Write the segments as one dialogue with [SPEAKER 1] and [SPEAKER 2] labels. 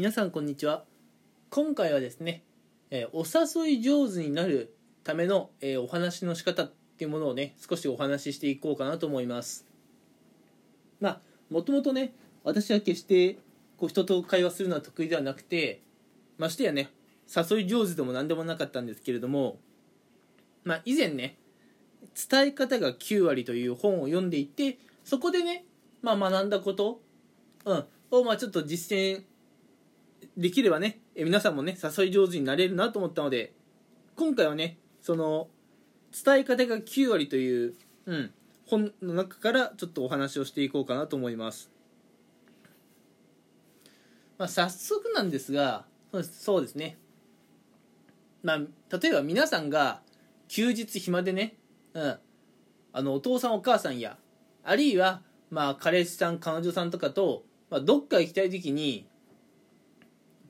[SPEAKER 1] 皆さんこんにちは。今回はですね、えーお誘い上手になるための、えーお話の仕方っていうものをね少しお話ししていこうかなと思います。まあもともとね私は決してこう人と会話するのは得意ではなくてましてやね誘い上手でも何でもなかったんですけれどもまあ以前ね伝え方が9割という本を読んでいてそこでね、まあ、学んだこと、うん、をまあちょっと実践できればねえ皆さんもね誘い上手になれるなと思ったので今回はねその伝え方が9割という、うん、本の中からちょっとお話をしていこうかなと思います、まあ、早速なんですがそうですそうですね。まあ例えば皆さんが休日暇でね、うん、あのお父さんお母さんやあるいはまあ彼氏さん彼女さんとかと、まあ、どっか行きたい時に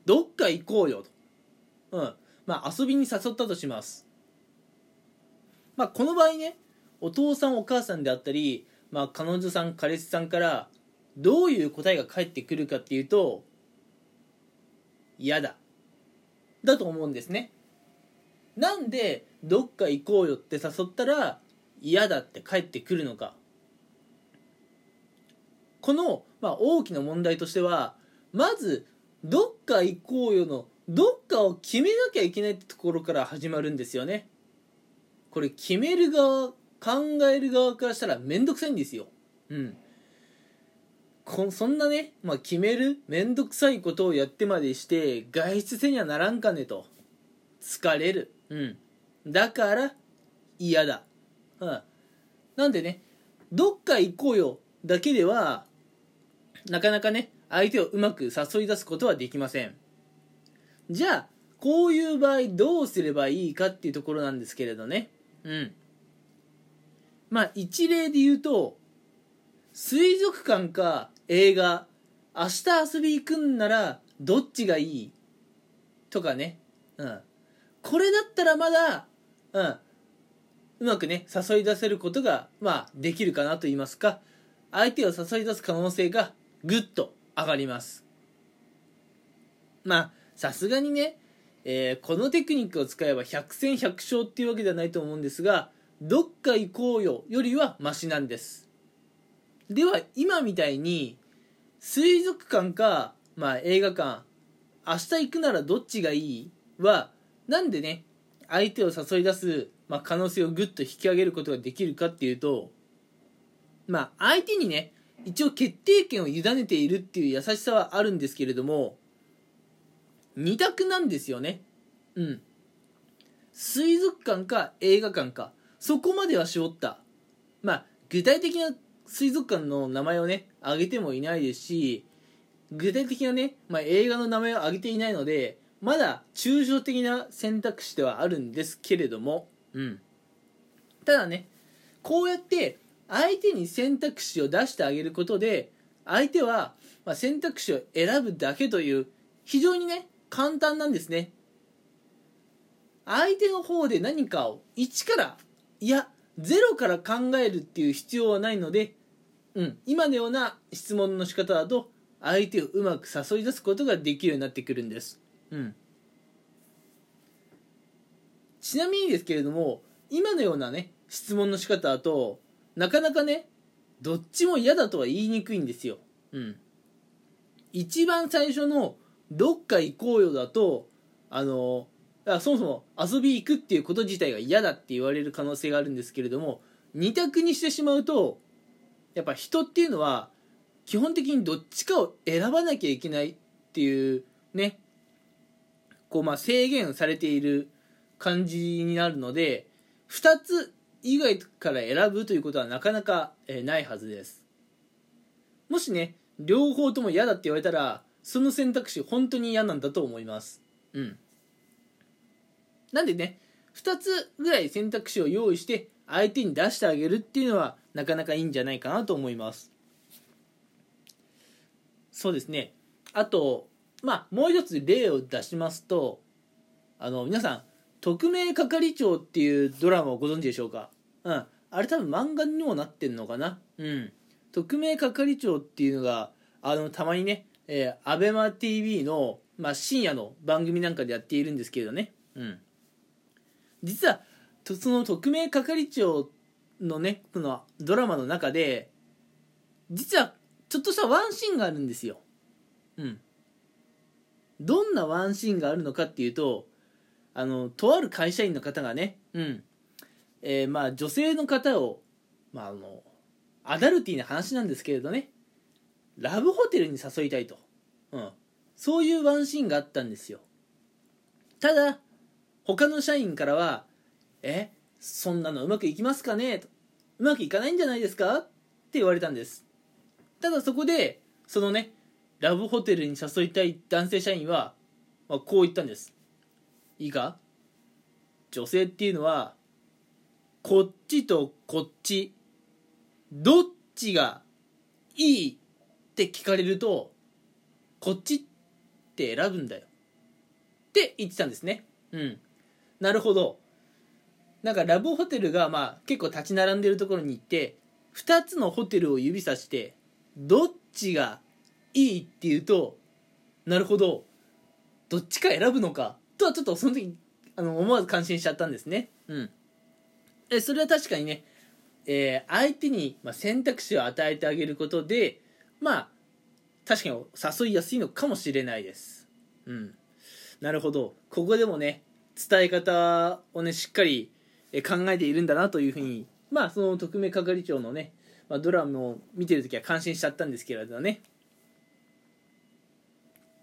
[SPEAKER 1] どっか行こうよと、うん。まあ、遊びに誘ったとします、まあ、この場合ねお父さんお母さんであったり、まあ、彼女さん彼氏さんからどういう答えが返ってくるかっていうと嫌だ。だと思うんですね。なんでどっか行こうよって誘ったら嫌だって返ってくるのか。この、まあ、大きな問題としてはまずどっか行こうよのどっかを決めなきゃいけないってところから始まるんですよね。これ決める側考える側からしたら面倒くさいんですよ。うん。こそんなね、まあ、決める面倒くさいことをやってまでして外出せにはならんかねと。疲れる。うん。だから嫌だ。うん。なんでねどっか行こうよだけではなかなかね相手をうまく誘い出すことはできません。じゃあこういう場合どうすればいいかっていうところなんですけれどね。うん。まあ一例で言うと水族館か映画明日遊び行くんならどっちがいい？とかね。うん。これだったらまだうん。うまくね誘い出せることがまあできるかなと言いますか。相手を誘い出す可能性がぐっと上がります。まあさすがにね、えーこのテクニックを使えば百戦百勝っていうわけではないと思うんですがどっか行こうよよりはマシなんです。では今みたいに水族館か、まあ、映画館明日行くならどっちがいい？はなんでね相手を誘い出す、まあ、可能性をぐっと引き上げることができるかっていうとまあ相手にね一応決定権を委ねているっていう優しさはあるんですけれども二択なんですよね。うん。水族館か映画館か。そこまでは絞った。まあ具体的な水族館の名前をね挙げてもいないですし具体的なね、まあ、映画の名前を挙げていないのでまだ抽象的な選択肢ではあるんですけれども。うん。ただねこうやって相手に選択肢を出してあげることで相手は選択肢を選ぶだけという非常にね簡単なんですね。相手の方で何かを1からいや0から考えるっていう必要はないので、うん、今のような質問の仕方だと相手をうまく誘い出すことができるようになってくるんです、うん、ちなみにですけれども今のようなね質問の仕方だとなかなかねどっちも嫌だとは言いにくいんですよ、うん、一番最初の「どっか行こうよ」だとあのそもそも遊び行くっていうこと自体が嫌だって言われる可能性があるんですけれども二択にしてしまうとやっぱ人っていうのは基本的にどっちかを選ばなきゃいけないっていうねこうまあ制限されている感じになるので2つ以外から選ぶということはなかなかえないはずです。もしね両方とも嫌だって言われたらその選択肢本当に嫌なんだと思います。うん。なんでね2つぐらい選択肢を用意して相手に出してあげるっていうのはなかなかいいんじゃないかなと思います。そうですね。あとまあもう一つ例を出しますとあの皆さん匿名係長っていうドラマをご存知でしょうか？うん。あれ多分漫画にもなってんのかな？うん。匿名係長っていうのがあのたまにね、えー、アベマ t v の、まあ、深夜の番組なんかでやっているんですけどね、うん、実はとその特命係長のねこのドラマの中で実はちょっとしたワンシーンがあるんですよ。うん。どんなワンシーンがあるのかっていうとあのとある会社員の方がねうん。えー、まあ女性の方をまああのアダルティーな話なんですけれどねラブホテルに誘いたいと、うん、そういうワンシーンがあったんですよ。ただ他の社員からは「えそんなのうまくいきますかね?」と「うまくいかないんじゃないですか?」って言われたんです。ただそこでそのねラブホテルに誘いたい男性社員は、まあ、こう言ったんです。いいか女性っていうのはこっちとこっちどっちがいいって聞かれるとこっちって選ぶんだよ。って言ってたんですね。うん。なるほど。なんかラブホテルがまあ結構立ち並んでるところに行って2つのホテルを指さしてどっちがいいって言うとなるほど。どっちか選ぶのか。とはちょっとその時あの思わず感心しちゃったんですね。うん。えそれは確かにねえー、相手に、選択肢を与えてあげることでまあ確かに誘いやすいのかもしれないです。うん。なるほど。ここでもね伝え方をねしっかり考えているんだなというふうにまあその特命係長のね、まあ、ドラマを見てる時は感心しちゃったんですけれどね。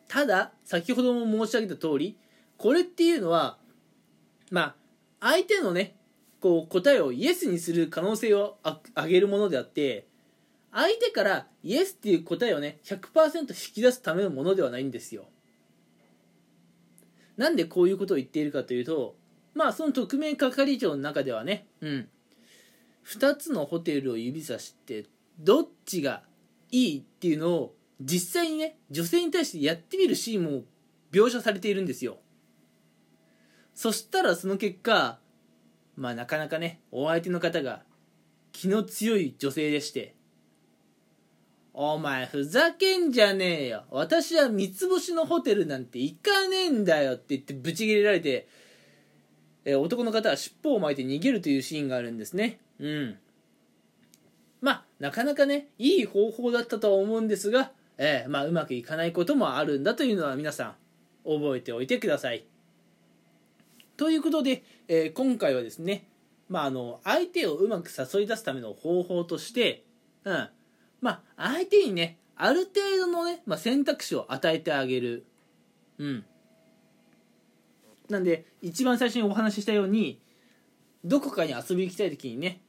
[SPEAKER 1] ただ先ほども申し上げた通りこれっていうのはまあ相手のねこう答えをイエスにする可能性を上げるものであって相手からイエスっていう答えをね100%引き出すためのものではないんですよ。なんでこういうことを言っているかというとまあその特命係長の中ではねうん。2つのホテルを指さしてどっちがいいっていうのを実際にね女性に対してやってみるシーンも描写されているんですよ。そしたらその結果まあなかなかねお相手の方が気の強い女性でしてお前ふざけんじゃねえよ。私は三つ星のホテルなんて行かねえんだよって言ってブチギレられて、え男の方は尻尾を巻いて逃げるというシーンがあるんですね。うん。まあなかなかねいい方法だったとは思うんですが、えー、まあうまくいかないこともあるんだというのは皆さん覚えておいてください。ということで、えー、今回はですね、まあ、あの相手をうまく誘い出すための方法として、うん。まあ、相手にねある程度のね、まあ、選択肢を与えてあげる、うん、なんで一番最初にお話ししたようにどこかに遊び行きたい時にね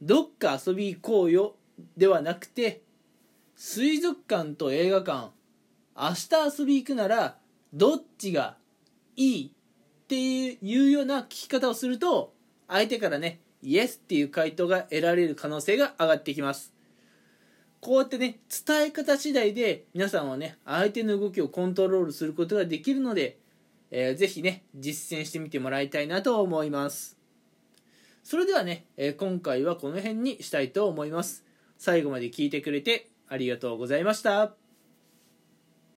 [SPEAKER 1] どっか遊び行こうよではなくて水族館と映画館明日遊び行くならどっちがいいっていうような聞き方をすると相手からねイエスっていう回答が得られる可能性が上がってきます。こうやってね伝え方次第で皆さんはね相手の動きをコントロールすることができるので、えー、ぜひね実践してみてもらいたいなと思います。それではね、えー、今回はこの辺にしたいと思います。最後まで聞いてくれてありがとうございました。